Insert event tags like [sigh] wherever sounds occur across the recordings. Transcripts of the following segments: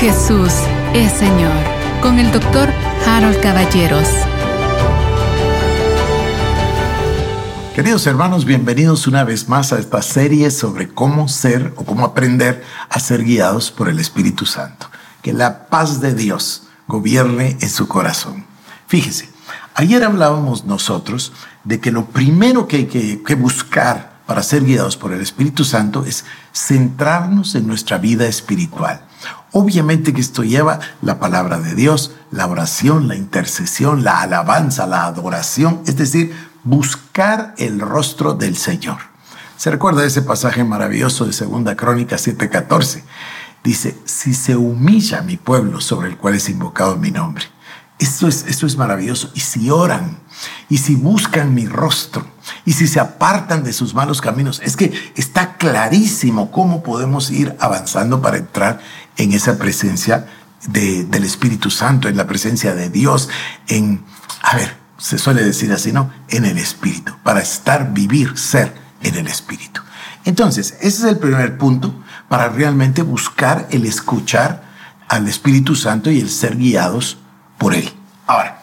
Jesús es Señor con el doctor Harold Caballeros. Queridos hermanos, bienvenidos una vez más a esta serie sobre cómo ser o cómo aprender a ser guiados por el Espíritu Santo. Que la paz de Dios gobierne en su corazón. Fíjese, ayer hablábamos nosotros de que lo primero que hay que, que buscar para ser guiados por el Espíritu Santo es centrarnos en nuestra vida espiritual. Obviamente que esto lleva la palabra de Dios, la oración, la intercesión, la alabanza, la adoración, es decir, buscar el rostro del Señor. Se recuerda ese pasaje maravilloso de Segunda Crónica 7:14. Dice, si se humilla mi pueblo sobre el cual es invocado mi nombre. Esto es, esto es maravilloso. Y si oran, y si buscan mi rostro, y si se apartan de sus malos caminos, es que está clarísimo cómo podemos ir avanzando para entrar en esa presencia del Espíritu Santo, en la presencia de Dios, en, a ver, se suele decir así, ¿no? En el Espíritu, para estar, vivir, ser en el Espíritu. Entonces, ese es el primer punto para realmente buscar el escuchar al Espíritu Santo y el ser guiados por Él. Ahora,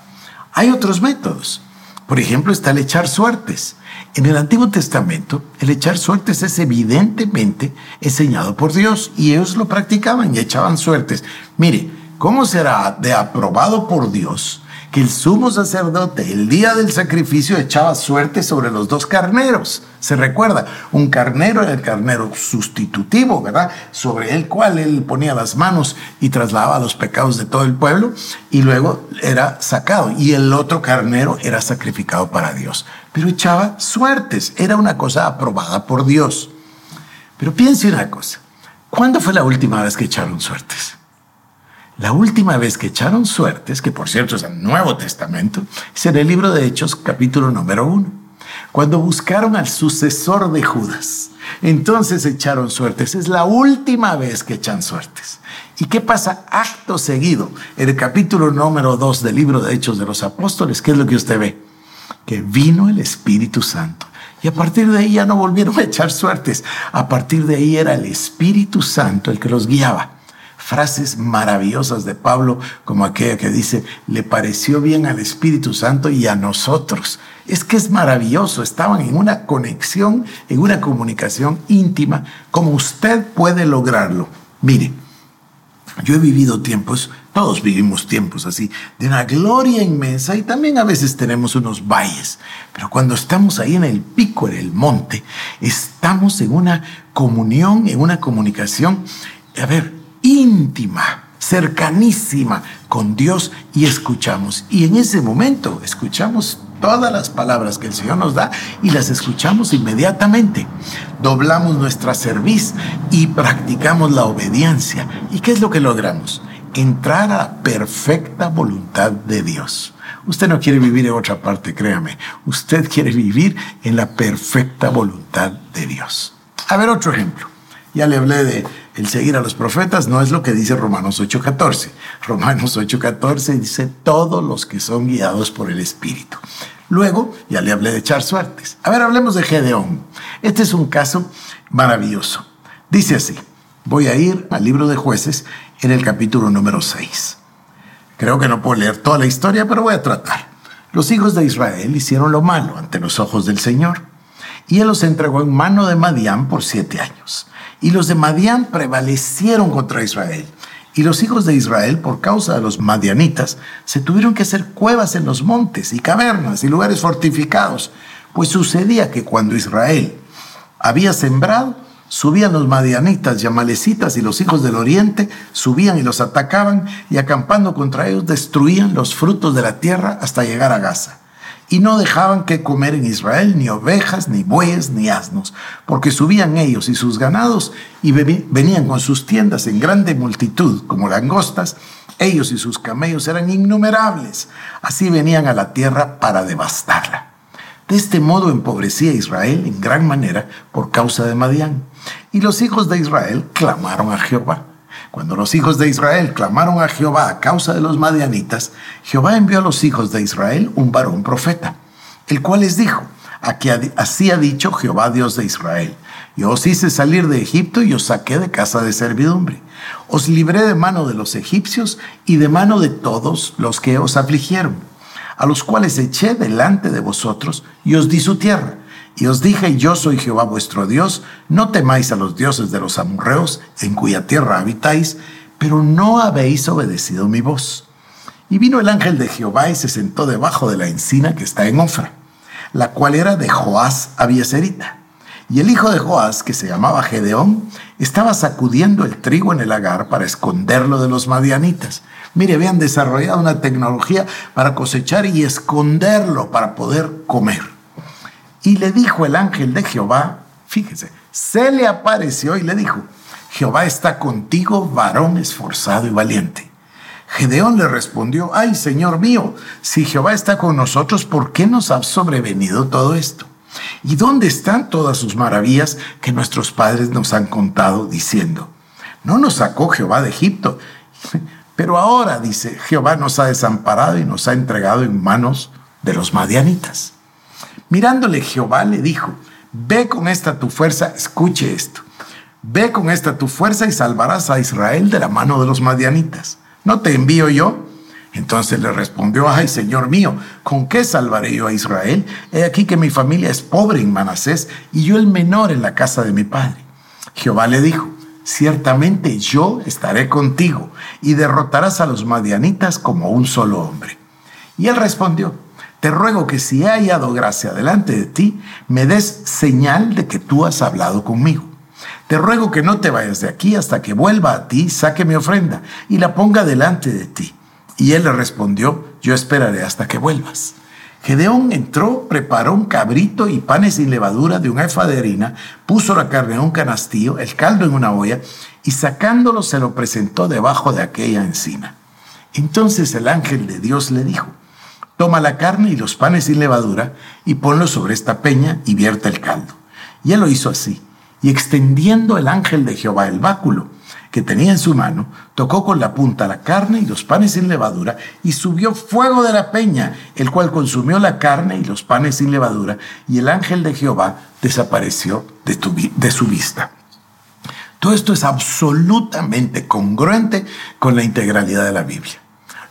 hay otros métodos. Por ejemplo, está el echar suertes. En el Antiguo Testamento, el echar suertes es evidentemente enseñado por Dios y ellos lo practicaban y echaban suertes. Mire, ¿cómo será de aprobado por Dios que el sumo sacerdote el día del sacrificio echaba suerte sobre los dos carneros. Se recuerda, un carnero era el carnero sustitutivo, ¿verdad? Sobre el cual él ponía las manos y trasladaba los pecados de todo el pueblo y luego era sacado. Y el otro carnero era sacrificado para Dios. Pero echaba suertes, era una cosa aprobada por Dios. Pero piense una cosa, ¿cuándo fue la última vez que echaron suertes? La última vez que echaron suertes, que por cierto es el Nuevo Testamento, es en el libro de Hechos capítulo número uno, cuando buscaron al sucesor de Judas. Entonces echaron suertes. Es la última vez que echan suertes. ¿Y qué pasa acto seguido? En el capítulo número dos del libro de Hechos de los Apóstoles, ¿qué es lo que usted ve? Que vino el Espíritu Santo. Y a partir de ahí ya no volvieron a echar suertes. A partir de ahí era el Espíritu Santo el que los guiaba frases maravillosas de Pablo, como aquella que dice, le pareció bien al Espíritu Santo y a nosotros. Es que es maravilloso, estaban en una conexión, en una comunicación íntima, como usted puede lograrlo. Mire, yo he vivido tiempos, todos vivimos tiempos así, de una gloria inmensa y también a veces tenemos unos valles, pero cuando estamos ahí en el pico, en el monte, estamos en una comunión, en una comunicación. A ver, íntima, cercanísima con Dios y escuchamos. Y en ese momento escuchamos todas las palabras que el Señor nos da y las escuchamos inmediatamente. Doblamos nuestra cerviz y practicamos la obediencia. ¿Y qué es lo que logramos? Entrar a la perfecta voluntad de Dios. Usted no quiere vivir en otra parte, créame. Usted quiere vivir en la perfecta voluntad de Dios. A ver otro ejemplo. Ya le hablé de el seguir a los profetas, no es lo que dice Romanos 8:14. Romanos 8:14 dice todos los que son guiados por el Espíritu. Luego, ya le hablé de echar suertes. A ver, hablemos de Gedeón. Este es un caso maravilloso. Dice así, voy a ir al libro de jueces en el capítulo número 6. Creo que no puedo leer toda la historia, pero voy a tratar. Los hijos de Israel hicieron lo malo ante los ojos del Señor, y él los entregó en mano de Madián por siete años. Y los de Madián prevalecieron contra Israel. Y los hijos de Israel, por causa de los madianitas, se tuvieron que hacer cuevas en los montes y cavernas y lugares fortificados. Pues sucedía que cuando Israel había sembrado, subían los madianitas y amalecitas y los hijos del oriente, subían y los atacaban y acampando contra ellos destruían los frutos de la tierra hasta llegar a Gaza. Y no dejaban que comer en Israel ni ovejas, ni bueyes, ni asnos, porque subían ellos y sus ganados y venían con sus tiendas en grande multitud, como langostas, ellos y sus camellos eran innumerables, así venían a la tierra para devastarla. De este modo empobrecía Israel en gran manera por causa de Madián, y los hijos de Israel clamaron a Jehová cuando los hijos de Israel clamaron a Jehová a causa de los madianitas, Jehová envió a los hijos de Israel un varón profeta, el cual les dijo, así ha dicho Jehová Dios de Israel, Yo os hice salir de Egipto y os saqué de casa de servidumbre. Os libré de mano de los egipcios y de mano de todos los que os afligieron, a los cuales eché delante de vosotros y os di su tierra. Y os dije, yo soy Jehová vuestro Dios, no temáis a los dioses de los amorreos, en cuya tierra habitáis, pero no habéis obedecido mi voz. Y vino el ángel de Jehová y se sentó debajo de la encina que está en Ofra, la cual era de Joás Abieserita y el hijo de Joás, que se llamaba Gedeón, estaba sacudiendo el trigo en el lagar para esconderlo de los madianitas. Mire, habían desarrollado una tecnología para cosechar y esconderlo para poder comer. Y le dijo el ángel de Jehová, fíjese, se le apareció y le dijo, Jehová está contigo, varón esforzado y valiente. Gedeón le respondió, ay, Señor mío, si Jehová está con nosotros, ¿por qué nos ha sobrevenido todo esto? ¿Y dónde están todas sus maravillas que nuestros padres nos han contado diciendo? No nos sacó Jehová de Egipto, [laughs] pero ahora, dice, Jehová nos ha desamparado y nos ha entregado en manos de los madianitas. Mirándole Jehová le dijo, ve con esta tu fuerza, escuche esto, ve con esta tu fuerza y salvarás a Israel de la mano de los madianitas. ¿No te envío yo? Entonces le respondió, ay Señor mío, ¿con qué salvaré yo a Israel? He aquí que mi familia es pobre en Manasés y yo el menor en la casa de mi padre. Jehová le dijo, ciertamente yo estaré contigo y derrotarás a los madianitas como un solo hombre. Y él respondió, te ruego que si he hallado gracia delante de ti, me des señal de que tú has hablado conmigo. Te ruego que no te vayas de aquí hasta que vuelva a ti, saque mi ofrenda y la ponga delante de ti y él le respondió, yo esperaré hasta que vuelvas. Gedeón entró, preparó un cabrito y panes sin levadura de un efa de harina, puso la carne en un canastillo, el caldo en una olla, y sacándolo se lo presentó debajo de aquella encina. Entonces el ángel de Dios le dijo, toma la carne y los panes sin levadura, y ponlo sobre esta peña y vierte el caldo. Y él lo hizo así, y extendiendo el ángel de Jehová el báculo, que tenía en su mano, tocó con la punta la carne y los panes sin levadura, y subió fuego de la peña, el cual consumió la carne y los panes sin levadura, y el ángel de Jehová desapareció de, de su vista. Todo esto es absolutamente congruente con la integralidad de la Biblia.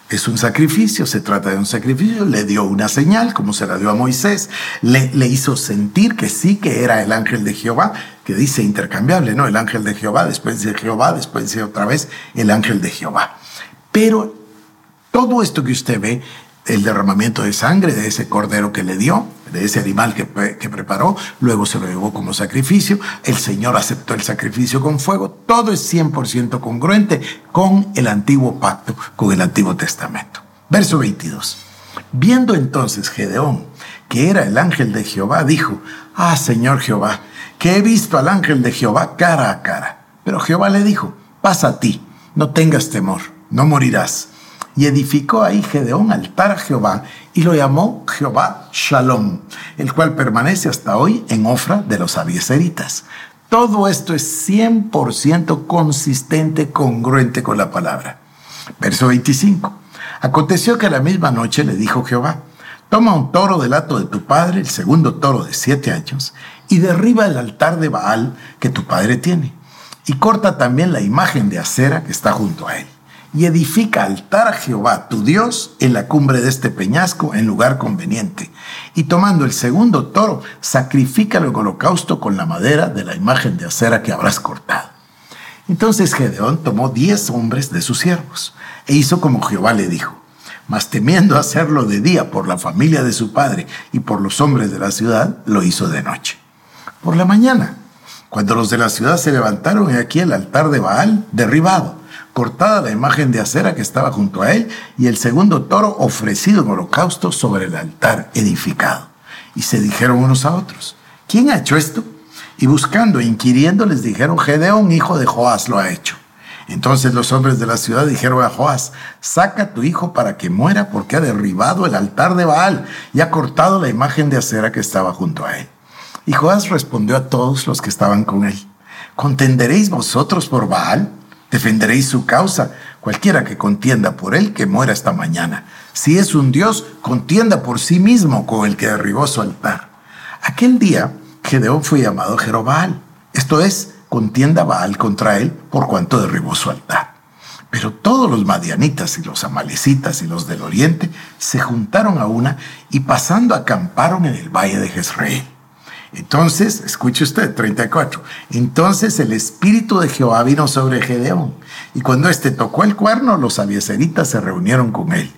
Es un sacrificio, se trata de un sacrificio, le dio una señal, como se la dio a Moisés, le, hizo sentir que sí, que era el ángel de Jehová, que dice intercambiable, ¿no? El ángel de Jehová, después de Jehová, después de otra vez el ángel de Jehová. Pero todo esto que usted ve, el derramamiento de sangre de ese cordero que le dio, de ese animal que, que, preparó, luego se lo llevó como sacrificio, el Señor aceptó el sacrificio con fuego, todo es 100% congruente con el antiguo pacto, con el antiguo testamento. Verso 22. Viendo entonces Gedeón que era el ángel de Jehová, dijo, ah Señor Jehová, que he visto al ángel de Jehová cara a cara. Pero Jehová le dijo, pasa a ti, no tengas temor, no morirás. Y edificó ahí Gedeón altar a Jehová y lo llamó Jehová Shalom, el cual permanece hasta hoy en Ofra de los abieseritas. Todo esto es 100% consistente, congruente con la palabra. Verso 25. Aconteció que la misma noche le dijo Jehová, toma un toro del hato de tu padre, el segundo toro de siete años, y derriba el altar de Baal que tu padre tiene. Y corta también la imagen de acera que está junto a él. Y edifica altar a Jehová, tu Dios, en la cumbre de este peñasco, en lugar conveniente. Y tomando el segundo toro, sacrifícalo en holocausto con la madera de la imagen de acera que habrás cortado. Entonces Gedeón tomó diez hombres de sus siervos e hizo como Jehová le dijo. Mas temiendo hacerlo de día por la familia de su padre y por los hombres de la ciudad, lo hizo de noche por la mañana. Cuando los de la ciudad se levantaron, he aquí el altar de Baal derribado, cortada la imagen de acera que estaba junto a él, y el segundo toro ofrecido en holocausto sobre el altar edificado. Y se dijeron unos a otros, ¿quién ha hecho esto? Y buscando e inquiriendo les dijeron, Gedeón, hijo de Joás, lo ha hecho. Entonces los hombres de la ciudad dijeron a Joás, saca a tu hijo para que muera porque ha derribado el altar de Baal y ha cortado la imagen de acera que estaba junto a él. Y Joás respondió a todos los que estaban con él, ¿contenderéis vosotros por Baal? ¿Defenderéis su causa? Cualquiera que contienda por él, que muera esta mañana. Si es un Dios, contienda por sí mismo con el que derribó su altar. Aquel día, Gedeón fue llamado Jerobal, Esto es, contienda Baal contra él por cuanto derribó su altar. Pero todos los madianitas y los amalecitas y los del oriente se juntaron a una y pasando acamparon en el valle de Jezreel. Entonces, escuche usted, 34. Entonces el espíritu de Jehová vino sobre Gedeón, y cuando éste tocó el cuerno, los abieseritas se reunieron con él,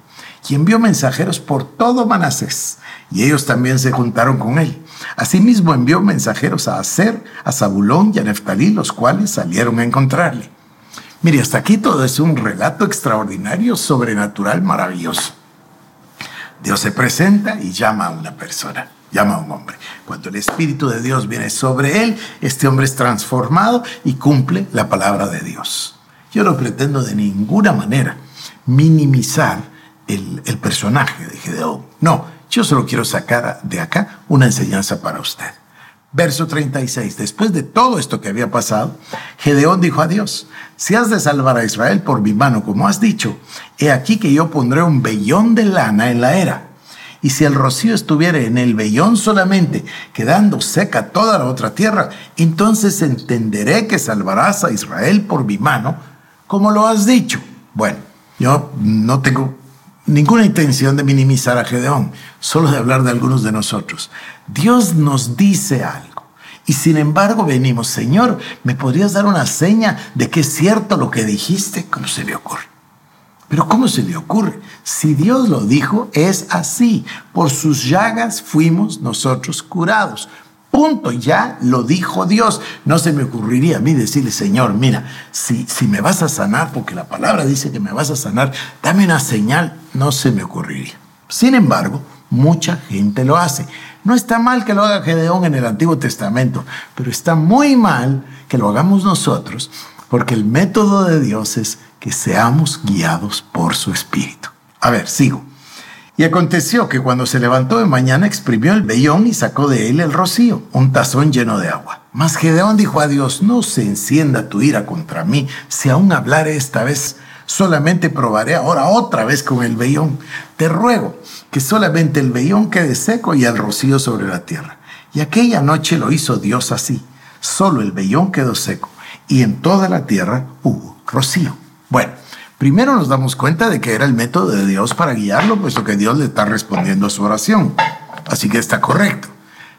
y envió mensajeros por todo Manasés, y ellos también se juntaron con él. Asimismo envió mensajeros a Aser, a Zabulón y a Neftalí, los cuales salieron a encontrarle. Mire, hasta aquí todo es un relato extraordinario, sobrenatural, maravilloso. Dios se presenta y llama a una persona llama a un hombre. Cuando el Espíritu de Dios viene sobre él, este hombre es transformado y cumple la palabra de Dios. Yo no pretendo de ninguna manera minimizar el, el personaje de Gedeón. No, yo solo quiero sacar de acá una enseñanza para usted. Verso 36. Después de todo esto que había pasado, Gedeón dijo a Dios, si has de salvar a Israel por mi mano, como has dicho, he aquí que yo pondré un vellón de lana en la era y si el rocío estuviera en el vellón solamente, quedando seca toda la otra tierra, entonces entenderé que salvarás a Israel por mi mano, como lo has dicho. Bueno, yo no tengo ninguna intención de minimizar a Gedeón, solo de hablar de algunos de nosotros. Dios nos dice algo. Y sin embargo venimos, Señor, ¿me podrías dar una seña de que es cierto lo que dijiste? ¿Cómo se le ocurre? Pero ¿cómo se le ocurre? Si Dios lo dijo, es así. Por sus llagas fuimos nosotros curados. Punto, ya lo dijo Dios. No se me ocurriría a mí decirle, Señor, mira, si, si me vas a sanar, porque la palabra dice que me vas a sanar, dame una señal. No se me ocurriría. Sin embargo, mucha gente lo hace. No está mal que lo haga Gedeón en el Antiguo Testamento, pero está muy mal que lo hagamos nosotros, porque el método de Dios es que seamos guiados por su Espíritu. A ver, sigo. Y aconteció que cuando se levantó de mañana exprimió el vellón y sacó de él el rocío, un tazón lleno de agua. Mas Gedeón dijo a Dios, no se encienda tu ira contra mí, si aún hablaré esta vez, solamente probaré ahora otra vez con el vellón. Te ruego que solamente el vellón quede seco y el rocío sobre la tierra. Y aquella noche lo hizo Dios así, solo el vellón quedó seco, y en toda la tierra hubo rocío. Bueno, primero nos damos cuenta de que era el método de Dios para guiarlo, puesto que Dios le está respondiendo a su oración. Así que está correcto.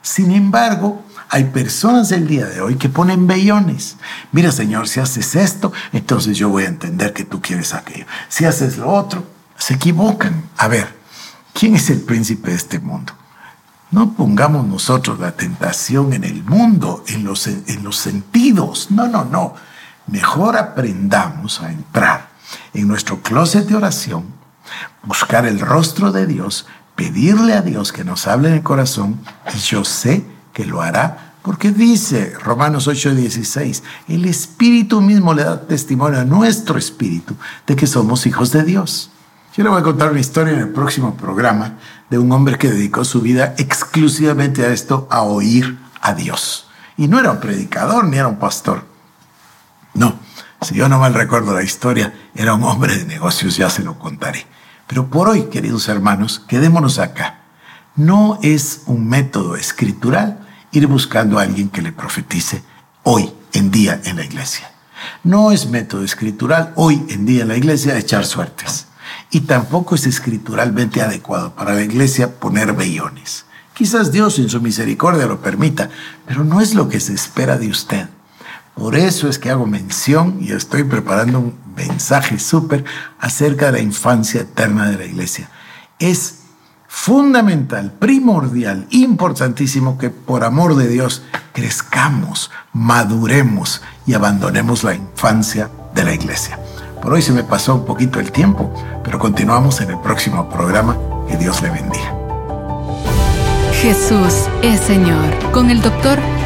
Sin embargo, hay personas del día de hoy que ponen vellones. Mira, Señor, si haces esto, entonces yo voy a entender que tú quieres aquello. Si haces lo otro, se equivocan. A ver, ¿quién es el príncipe de este mundo? No pongamos nosotros la tentación en el mundo, en los, en los sentidos. No, no, no mejor aprendamos a entrar en nuestro closet de oración, buscar el rostro de Dios, pedirle a Dios que nos hable en el corazón y yo sé que lo hará porque dice Romanos 8:16, el Espíritu mismo le da testimonio a nuestro espíritu de que somos hijos de Dios. Yo le voy a contar una historia en el próximo programa de un hombre que dedicó su vida exclusivamente a esto, a oír a Dios. Y no era un predicador ni era un pastor. No, si yo no mal recuerdo la historia, era un hombre de negocios, ya se lo contaré. Pero por hoy, queridos hermanos, quedémonos acá. No es un método escritural ir buscando a alguien que le profetice hoy en día en la iglesia. No es método escritural hoy en día en la iglesia echar suertes. Y tampoco es escrituralmente adecuado para la iglesia poner vellones. Quizás Dios en su misericordia lo permita, pero no es lo que se espera de usted. Por eso es que hago mención y estoy preparando un mensaje súper acerca de la infancia eterna de la iglesia. Es fundamental, primordial, importantísimo que por amor de Dios crezcamos, maduremos y abandonemos la infancia de la iglesia. Por hoy se me pasó un poquito el tiempo, pero continuamos en el próximo programa. Que Dios le bendiga. Jesús es Señor. Con el doctor